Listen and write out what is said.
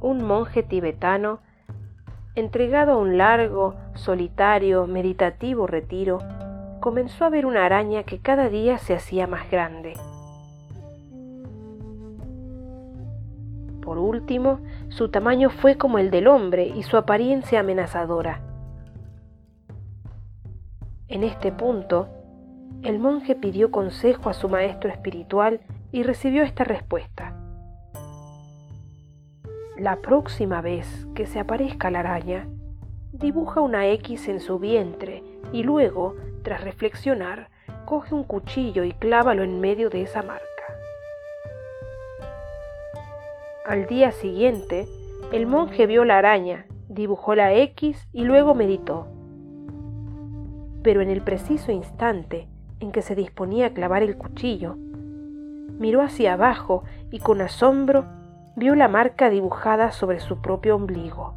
un monje tibetano, entregado a un largo, solitario, meditativo retiro, comenzó a ver una araña que cada día se hacía más grande. Por último, su tamaño fue como el del hombre y su apariencia amenazadora. En este punto, el monje pidió consejo a su maestro espiritual y recibió esta respuesta. La próxima vez que se aparezca la araña, dibuja una X en su vientre y luego, tras reflexionar, coge un cuchillo y clávalo en medio de esa marca. Al día siguiente, el monje vio la araña, dibujó la X y luego meditó. Pero en el preciso instante en que se disponía a clavar el cuchillo, miró hacia abajo y con asombro vio la marca dibujada sobre su propio ombligo.